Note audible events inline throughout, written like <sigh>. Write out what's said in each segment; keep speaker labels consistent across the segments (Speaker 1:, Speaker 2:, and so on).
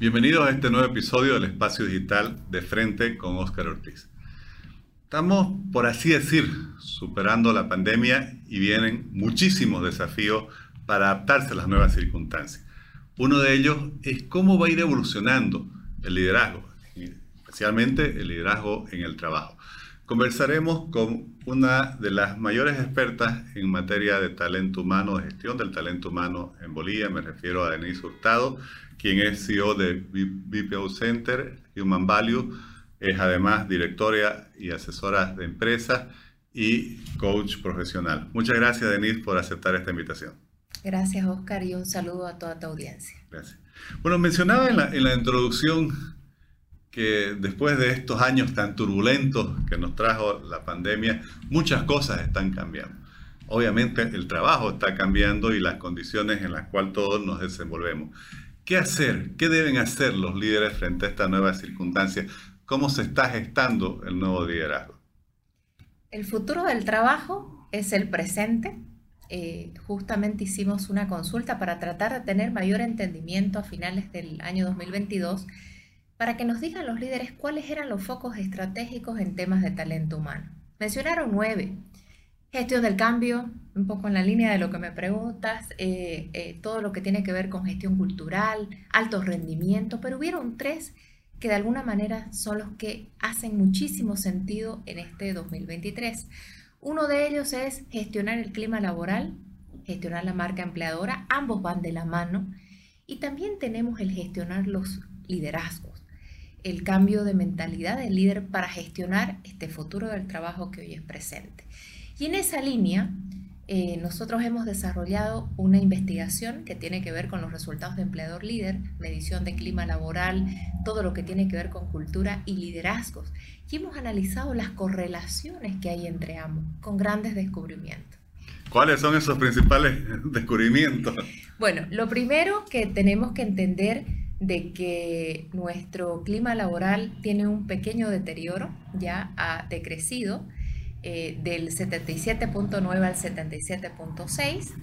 Speaker 1: Bienvenidos a este nuevo episodio del Espacio Digital de Frente con Óscar Ortiz. Estamos, por así decir, superando la pandemia y vienen muchísimos desafíos para adaptarse a las nuevas circunstancias. Uno de ellos es cómo va a ir evolucionando el liderazgo, especialmente el liderazgo en el trabajo. Conversaremos con una de las mayores expertas en materia de talento humano, de gestión del talento humano en Bolivia, me refiero a Denise Hurtado, quien es CEO de BPO Center, Human Value, es además directora y asesora de empresas y coach profesional. Muchas gracias, Denise, por aceptar esta invitación.
Speaker 2: Gracias, Oscar, y un saludo a toda tu audiencia.
Speaker 1: Gracias. Bueno, mencionaba en la, en la introducción que después de estos años tan turbulentos que nos trajo la pandemia, muchas cosas están cambiando. Obviamente el trabajo está cambiando y las condiciones en las cuales todos nos desenvolvemos. ¿Qué hacer? ¿Qué deben hacer los líderes frente a esta nueva circunstancia? ¿Cómo se está gestando el nuevo liderazgo?
Speaker 2: El futuro del trabajo es el presente. Eh, justamente hicimos una consulta para tratar de tener mayor entendimiento a finales del año 2022 para que nos digan los líderes cuáles eran los focos estratégicos en temas de talento humano. Mencionaron nueve. Gestión del cambio, un poco en la línea de lo que me preguntas, eh, eh, todo lo que tiene que ver con gestión cultural, alto rendimiento, pero hubieron tres que de alguna manera son los que hacen muchísimo sentido en este 2023. Uno de ellos es gestionar el clima laboral, gestionar la marca empleadora, ambos van de la mano, y también tenemos el gestionar los liderazgos, el cambio de mentalidad del líder para gestionar este futuro del trabajo que hoy es presente. Y en esa línea, eh, nosotros hemos desarrollado una investigación que tiene que ver con los resultados de empleador líder, medición de clima laboral, todo lo que tiene que ver con cultura y liderazgos. Y hemos analizado las correlaciones que hay entre ambos, con grandes descubrimientos.
Speaker 1: ¿Cuáles son esos principales descubrimientos?
Speaker 2: Bueno, lo primero que tenemos que entender de que nuestro clima laboral tiene un pequeño deterioro, ya ha decrecido eh, del 77.9 al 77.6,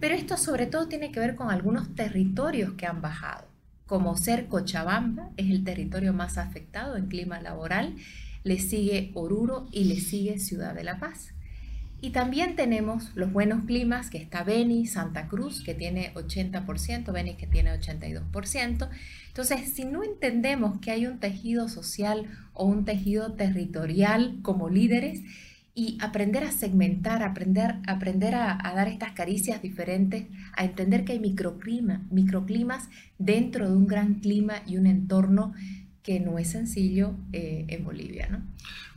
Speaker 2: pero esto sobre todo tiene que ver con algunos territorios que han bajado, como ser Cochabamba, es el territorio más afectado en clima laboral, le sigue Oruro y le sigue Ciudad de la Paz. Y también tenemos los buenos climas, que está Beni, Santa Cruz, que tiene 80%, Beni que tiene 82%. Entonces, si no entendemos que hay un tejido social o un tejido territorial como líderes, y aprender a segmentar, aprender, aprender a, dar estas caricias diferentes, a entender que hay microclima, microclimas dentro de un gran clima y un entorno que no es sencillo eh, en Bolivia. ¿no?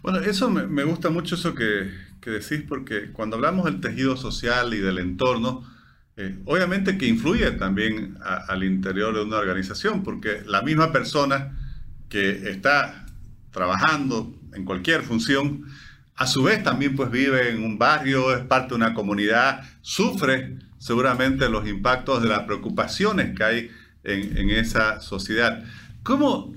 Speaker 1: Bueno, eso me, gusta mucho eso que, que, decís, porque cuando hablamos del tejido social y del entorno, eh, obviamente que influye también al interior de una organización, porque la misma persona que está trabajando en cualquier función, a su vez también pues vive en un barrio, es parte de una comunidad, sufre seguramente los impactos de las preocupaciones que hay en, esa sociedad. ¿Cómo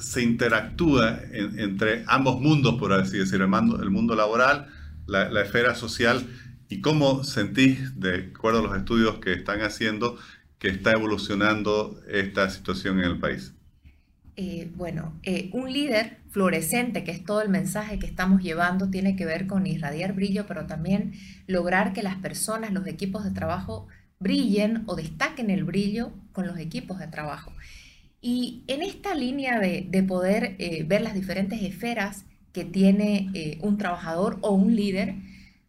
Speaker 1: se interactúa entre ambos mundos, por así decirlo, el mundo, laboral, la, esfera social, y cómo sentís, de acuerdo a los estudios que están haciendo, que está evolucionando esta situación en el país?
Speaker 2: Eh, bueno, eh, un líder fluorescente, que es todo el mensaje que estamos llevando, tiene que ver con irradiar brillo, pero también lograr que las personas, los equipos de trabajo, brillen o destaquen el brillo con los equipos de trabajo. Y en esta línea de, poder eh, ver las diferentes esferas que tiene un trabajador o un líder,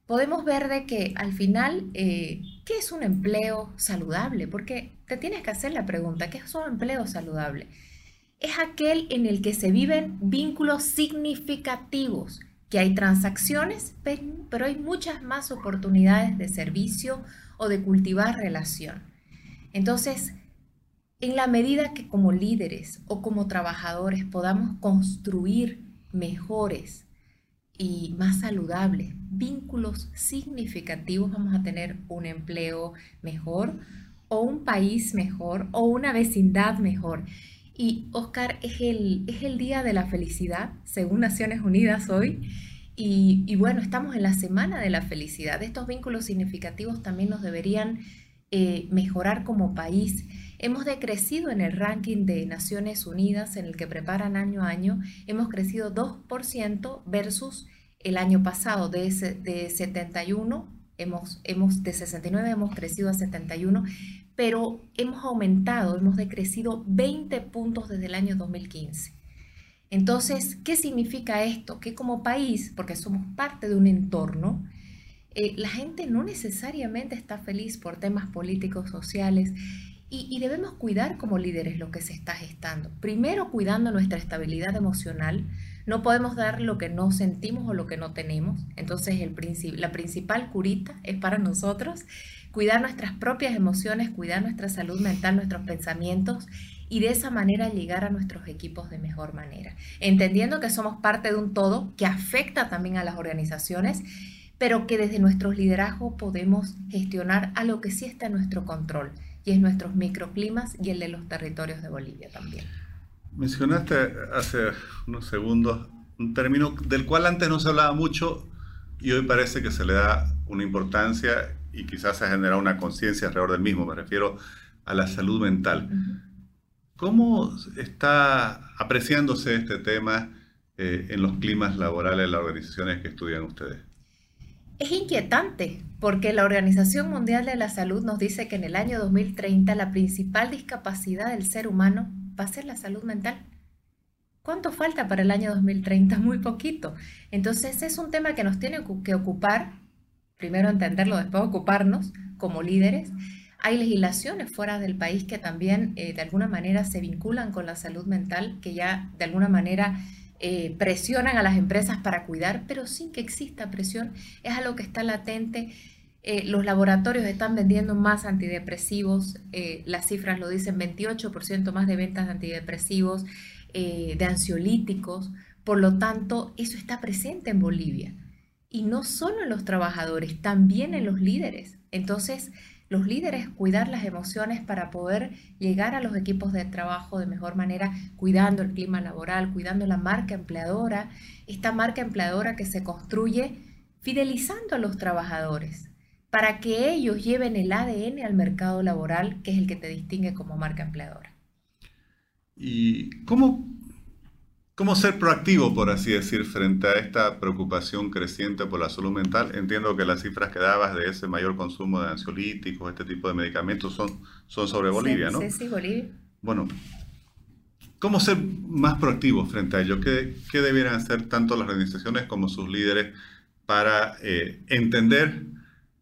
Speaker 2: podemos ver de que al final, ¿qué es un empleo saludable? Porque te tienes que hacer la pregunta, ¿qué es un empleo saludable? es aquel en el que se viven vínculos significativos, que hay transacciones, pero hay muchas más oportunidades de servicio o de cultivar relación. Entonces, en la medida que como líderes o como trabajadores podamos construir mejores y más saludables vínculos significativos, vamos a tener un empleo mejor o un país mejor o una vecindad mejor. Y Oscar, es el, es el Día de la Felicidad, según Naciones Unidas hoy. Y, bueno, estamos en la Semana de la Felicidad. Estos vínculos significativos también nos deberían eh, mejorar como país. Hemos decrecido en el ranking de Naciones Unidas en el que preparan año a año, hemos crecido 2% versus el año pasado de, de 71, hemos, hemos, de 69 hemos crecido a 71, pero hemos aumentado, hemos decrecido 20 puntos desde el año 2015. Entonces, ¿qué significa esto? Que como país, porque somos parte de un entorno, eh, la gente no necesariamente está feliz por temas políticos, sociales, y, debemos cuidar como líderes lo que se está gestando. Primero, cuidando nuestra estabilidad emocional. No podemos dar lo que no sentimos o lo que no tenemos. Entonces, el la principal curita es para nosotros cuidar nuestras propias emociones, cuidar nuestra salud mental, nuestros pensamientos y de esa manera llegar a nuestros equipos de mejor manera. Entendiendo que somos parte de un todo que afecta también a las organizaciones pero que desde nuestros liderazgos podemos gestionar a lo que sí está en nuestro control, y es nuestros microclimas y el de los territorios de Bolivia también.
Speaker 1: Mencionaste hace unos segundos un término del cual antes no se hablaba mucho y hoy parece que se le da una importancia y quizás se ha generado una conciencia alrededor del mismo. Me refiero a la salud mental. ¿Cómo está apreciándose este tema eh, en los climas laborales de las organizaciones que estudian ustedes?
Speaker 2: Es inquietante porque la Organización Mundial de la Salud nos dice que en el año 2030 la principal discapacidad del ser humano va a ser la salud mental. ¿Cuánto falta para el año 2030? Muy poquito. Entonces es un tema que nos tiene que ocupar, primero entenderlo, después ocuparnos como líderes. Hay legislaciones fuera del país que también eh, de alguna manera se vinculan con la salud mental, que ya de alguna manera eh, presionan a las empresas para cuidar, pero sin que exista presión, es algo que está latente. Eh, los laboratorios están vendiendo más antidepresivos, eh, las cifras lo dicen, 28% más de ventas de antidepresivos, de ansiolíticos, por lo tanto, eso está presente en Bolivia. Y no solo en los trabajadores, también en los líderes. Entonces, los líderes cuidar las emociones para poder llegar a los equipos de trabajo de mejor manera, cuidando el clima laboral, cuidando la marca empleadora, esta marca empleadora que se construye fidelizando a los trabajadores para que ellos lleven el ADN al mercado laboral, que es el que te distingue como marca empleadora.
Speaker 1: ¿Y cómo ¿Cómo ser proactivo, por así decir, frente a esta preocupación creciente por la salud mental? Entiendo que las cifras que dabas de ese mayor consumo de ansiolíticos, este tipo de medicamentos, son, son sobre Bolivia, ¿no?
Speaker 2: Sí, sí, Bolivia.
Speaker 1: Bueno, ¿cómo ser más proactivo frente a ello? ¿Qué, qué debieran hacer tanto las organizaciones como sus líderes para eh, entender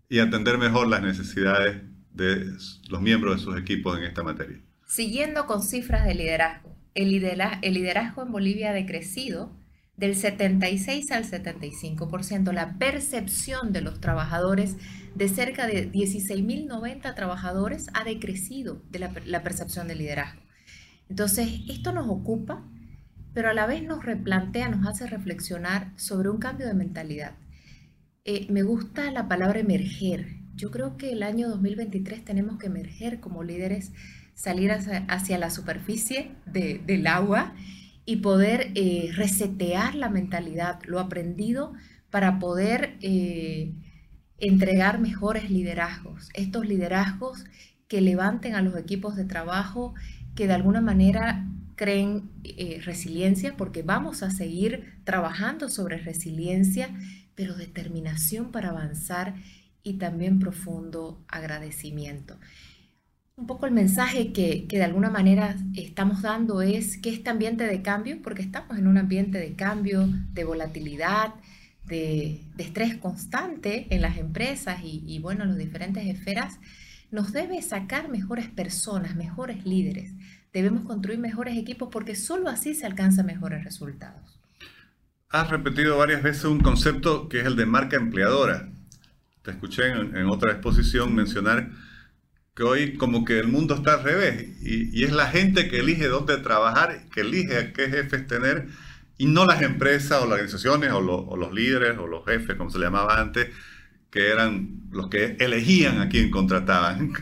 Speaker 1: y atender mejor las necesidades de los miembros de sus equipos en esta materia?
Speaker 2: Siguiendo con cifras de liderazgo el liderazgo, en Bolivia ha decrecido del 76 al 75%. La percepción de los trabajadores de cerca de 16.090 trabajadores ha decrecido de la, percepción del liderazgo. Entonces, esto nos ocupa, pero a la vez nos replantea, nos hace reflexionar sobre un cambio de mentalidad. Eh, me gusta la palabra emerger. Yo creo que el año 2023 tenemos que emerger como líderes salir hacia, la superficie del agua y poder eh, resetear la mentalidad, lo aprendido para poder eh, entregar mejores liderazgos, estos liderazgos que levanten a los equipos de trabajo, que de alguna manera creen eh, resiliencia, porque vamos a seguir trabajando sobre resiliencia, pero determinación para avanzar y también profundo agradecimiento. Un poco el mensaje que, de alguna manera estamos dando es que este ambiente de cambio, porque estamos en un ambiente de cambio, de volatilidad, de, estrés constante en las empresas y, y, bueno, en las diferentes esferas, nos debe sacar mejores personas, mejores líderes. Debemos construir mejores equipos porque solo así se alcanzan mejores resultados.
Speaker 1: Has repetido varias veces un concepto que es el de marca empleadora. Te escuché en, en otra exposición mencionar que hoy como que el mundo está al revés y, es la gente que elige dónde trabajar, que elige a qué jefes tener y no las empresas o las organizaciones o, los líderes o los jefes, como se le llamaba antes, que eran los que elegían a quién contrataban.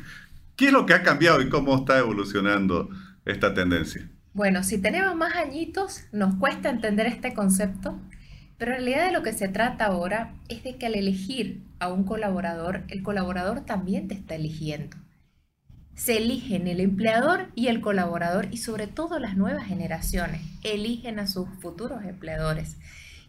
Speaker 1: ¿Qué es lo que ha cambiado y cómo está evolucionando esta tendencia?
Speaker 2: Bueno, si tenemos más añitos, nos cuesta entender este concepto, pero en realidad de lo que se trata ahora es de que al elegir a un colaborador, el colaborador también te está eligiendo se eligen el empleador y el colaborador y sobre todo las nuevas generaciones eligen a sus futuros empleadores.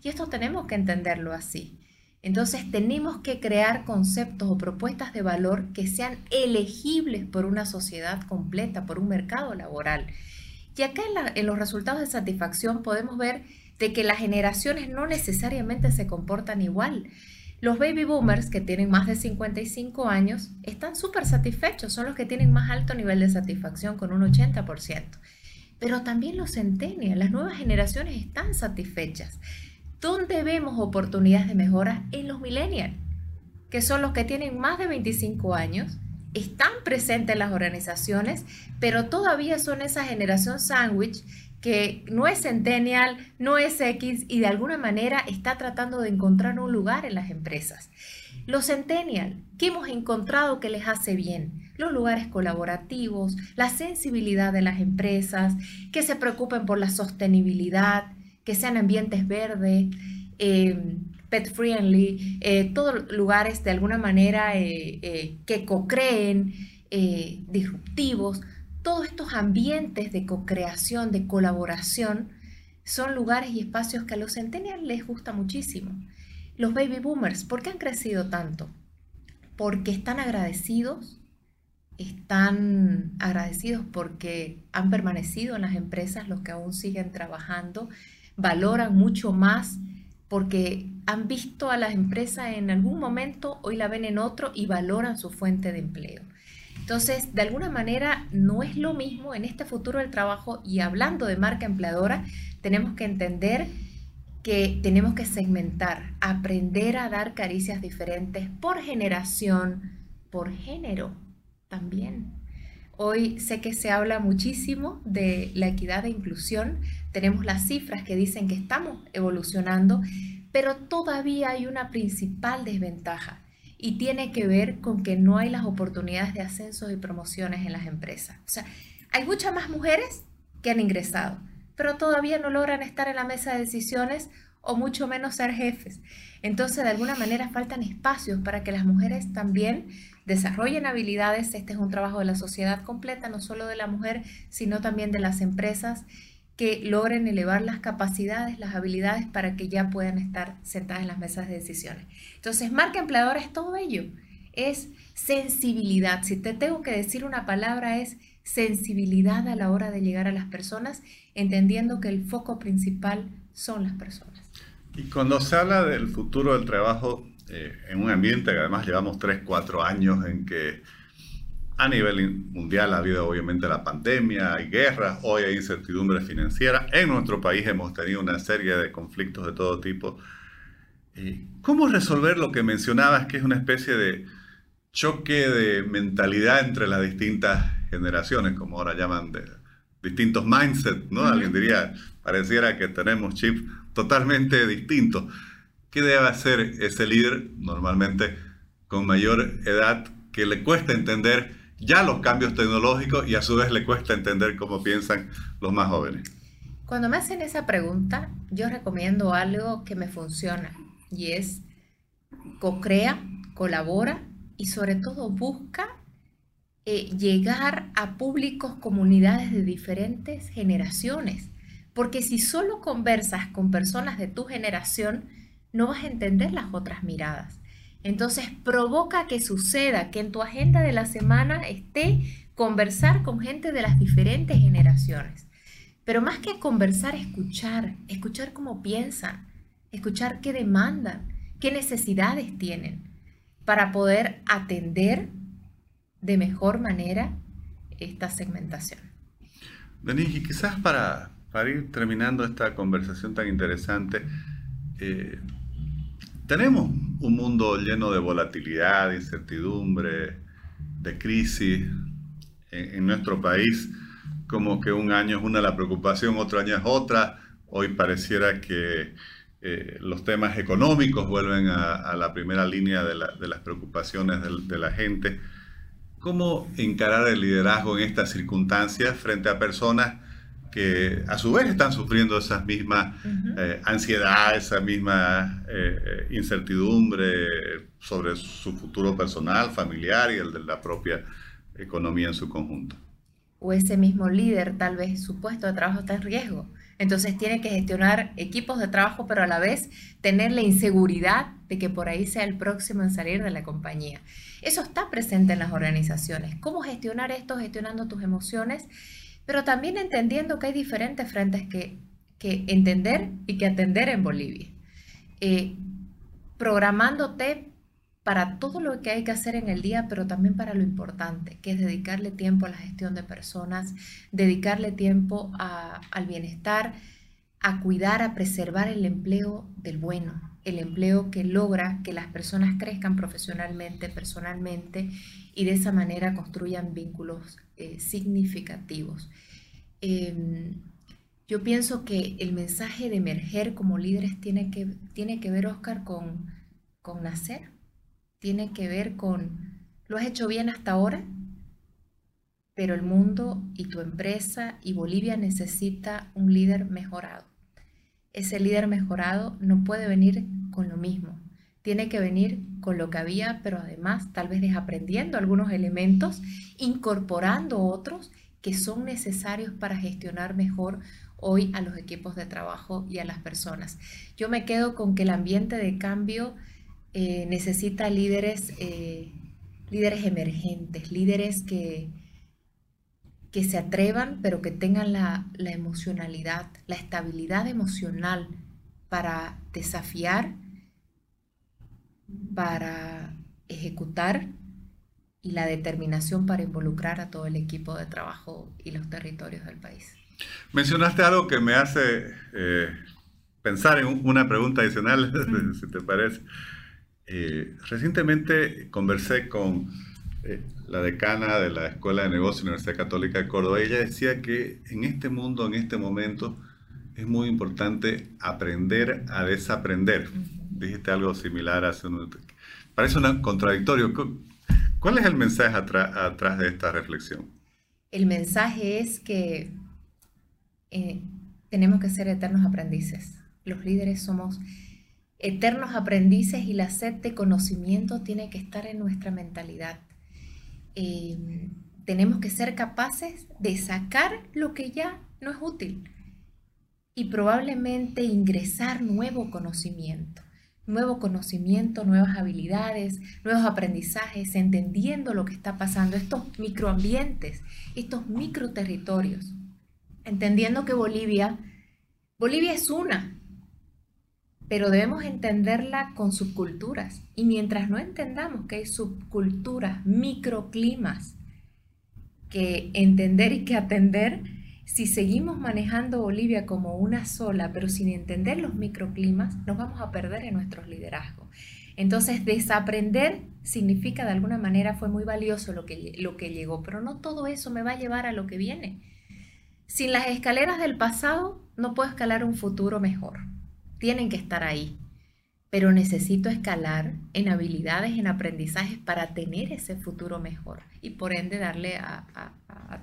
Speaker 2: Y esto tenemos que entenderlo así. Entonces tenemos que crear conceptos o propuestas de valor que sean elegibles por una sociedad completa, por un mercado laboral. Y acá en, en los resultados de satisfacción podemos ver de que las generaciones no necesariamente se comportan igual. Los baby boomers que tienen más de 55 años están súper satisfechos, son los que tienen más alto nivel de satisfacción con un 80%. Pero también los centennials, las nuevas generaciones están satisfechas. ¿Dónde vemos oportunidades de mejora? En los millennials, que son los que tienen más de 25 años, están presentes en las organizaciones, pero todavía son esa generación sándwich que no es centennial, no es X y de alguna manera está tratando de encontrar un lugar en las empresas. Los centennial, ¿qué hemos encontrado que les hace bien? Los lugares colaborativos, la sensibilidad de las empresas, que se preocupen por la sostenibilidad, que sean ambientes verdes, eh, pet friendly, eh, todos lugares de alguna manera eh, que co-creen, disruptivos todos estos ambientes de co-creación, de colaboración, son lugares y espacios que a los centennials les gusta muchísimo. Los baby boomers, ¿por qué han crecido tanto? Porque están agradecidos, están agradecidos porque han permanecido en las empresas, los que aún siguen trabajando, valoran mucho más porque han visto a las empresas en algún momento, hoy la ven en otro y valoran su fuente de empleo. Entonces, de alguna manera, no es lo mismo en este futuro del trabajo y hablando de marca empleadora, tenemos que entender que tenemos que segmentar, aprender a dar caricias diferentes por generación, por género también. Hoy sé que se habla muchísimo de la equidad e inclusión, tenemos las cifras que dicen que estamos evolucionando, pero todavía hay una principal desventaja y tiene que ver con que no hay las oportunidades de ascensos y promociones en las empresas. O sea, hay muchas más mujeres que han ingresado, pero todavía no logran estar en la mesa de decisiones o mucho menos ser jefes. Entonces, de alguna manera faltan espacios para que las mujeres también desarrollen habilidades. Este es un trabajo de la sociedad completa, no solo de la mujer, sino también de las empresas que logren elevar las capacidades, las habilidades para que ya puedan estar sentadas en las mesas de decisiones. Entonces, marca empleadora es todo ello, es sensibilidad. Si te tengo que decir una palabra es sensibilidad a la hora de llegar a las personas, entendiendo que el foco principal son las personas.
Speaker 1: Y cuando se habla del futuro del trabajo eh, en un ambiente que además llevamos 3, 4 años en que a nivel mundial ha habido obviamente la pandemia, hay guerras, hoy hay incertidumbre financiera. En nuestro país hemos tenido una serie de conflictos de todo tipo. ¿Cómo resolver lo que mencionabas, que es una especie de choque de mentalidad entre las distintas generaciones, como ahora llaman, de distintos mindsets, ¿no? Alguien diría, pareciera que tenemos chips totalmente distintos. ¿Qué debe hacer ese líder normalmente con mayor edad que le cuesta entender ya los cambios tecnológicos y a su vez le cuesta entender cómo piensan los más jóvenes?
Speaker 2: Cuando me hacen esa pregunta, yo recomiendo algo que me funciona y es co-crea, colabora y sobre todo busca eh, llegar a públicos, comunidades de diferentes generaciones. Porque si solo conversas con personas de tu generación, no vas a entender las otras miradas. Entonces provoca que suceda, que en tu agenda de la semana esté conversar con gente de las diferentes generaciones. Pero más que conversar, escuchar, escuchar cómo piensan, escuchar qué demandan, qué necesidades tienen, para poder atender de mejor manera esta segmentación.
Speaker 1: Denise, y quizás para, para ir terminando esta conversación tan interesante, eh, tenemos un mundo lleno de volatilidad, de incertidumbre, de crisis en, nuestro país, como que un año es una la preocupación, otro año es otra. Hoy pareciera que eh, los temas económicos vuelven a, la primera línea de, las preocupaciones de, la gente. ¿Cómo encarar el liderazgo en estas circunstancias frente a personas que a su vez están sufriendo esas mismas eh, ansiedades, esa misma eh, eh, incertidumbre sobre su futuro personal, familiar y el de la propia economía en su conjunto.
Speaker 2: O ese mismo líder, tal vez su puesto de trabajo está en riesgo. Entonces tiene que gestionar equipos de trabajo, pero a la vez tener la inseguridad de que por ahí sea el próximo en salir de la compañía. Eso está presente en las organizaciones. ¿Cómo gestionar esto? Gestionando tus emociones, pero también entendiendo que hay diferentes frentes que, que entender y que atender en Bolivia. Eh, programándote para todo lo que hay que hacer en el día, pero también para lo importante, que es dedicarle tiempo a la gestión de personas, dedicarle tiempo al bienestar, a cuidar, a preservar el empleo del bueno, el empleo que logra que las personas crezcan profesionalmente, personalmente y de esa manera construyan vínculos eh, significativos. Em, yo pienso que el mensaje de emerger como líderes tiene que, tiene que ver, Oscar, con, con nacer tiene que ver con, lo has hecho bien hasta ahora, pero el mundo y tu empresa y Bolivia necesita un líder mejorado. Ese líder mejorado no puede venir con lo mismo, tiene que venir con lo que había, pero además tal vez desaprendiendo algunos elementos, incorporando otros que son necesarios para gestionar mejor hoy a los equipos de trabajo y a las personas. Yo me quedo con que el ambiente de cambio eh, necesita líderes, eh, líderes emergentes, líderes que, que se atrevan, pero que tengan la, la emocionalidad, la estabilidad emocional para desafiar, para ejecutar y la determinación para involucrar a todo el equipo de trabajo y los territorios del país.
Speaker 1: Mencionaste algo que me hace eh, pensar en una pregunta adicional, <laughs> si te parece. Eh, recientemente conversé con eh, la decana de la Escuela de Negocios de la Universidad Católica de Córdoba. Ella decía que en este mundo, en este momento, es muy importante aprender a desaprender. Dijiste algo similar hace un... Parece un contradictorio. ¿Cuál es el mensaje atrás de esta reflexión?
Speaker 2: El mensaje es que eh, tenemos que ser eternos aprendices. Los líderes somos eternos aprendices y la sed de conocimiento tiene que estar en nuestra mentalidad. Em, tenemos que ser capaces de sacar lo que ya no es útil y probablemente ingresar nuevo conocimiento, nuevo conocimiento, nuevas habilidades, nuevos aprendizajes, entendiendo lo que está pasando, estos microambientes, estos microterritorios, entendiendo que Bolivia, Bolivia es una, pero debemos entenderla con subculturas. Y mientras no entendamos que hay subculturas, microclimas, que entender y que atender, si seguimos manejando Bolivia como una sola, pero sin entender los microclimas, nos vamos a perder en nuestros liderazgos. Entonces, desaprender significa de alguna manera fue muy valioso lo que, lo que llegó, pero no todo eso me va a llevar a lo que viene. Sin las escaleras del pasado, no puedo escalar un futuro mejor tienen que estar ahí, pero necesito escalar en habilidades, en aprendizajes para tener ese futuro mejor y por ende darle a,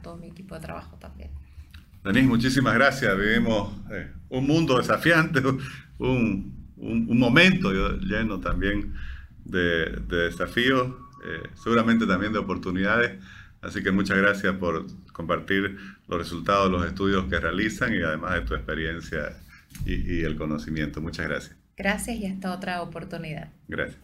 Speaker 2: todo mi equipo de trabajo también.
Speaker 1: Denise, muchísimas gracias. Vivimos eh, un mundo desafiante, <laughs> un, un, momento lleno también de, desafíos, eh, seguramente también de oportunidades. Así que muchas gracias por compartir los resultados de los estudios que realizan y además de tu experiencia y, el conocimiento. Muchas gracias.
Speaker 2: Gracias y hasta otra oportunidad.
Speaker 1: Gracias.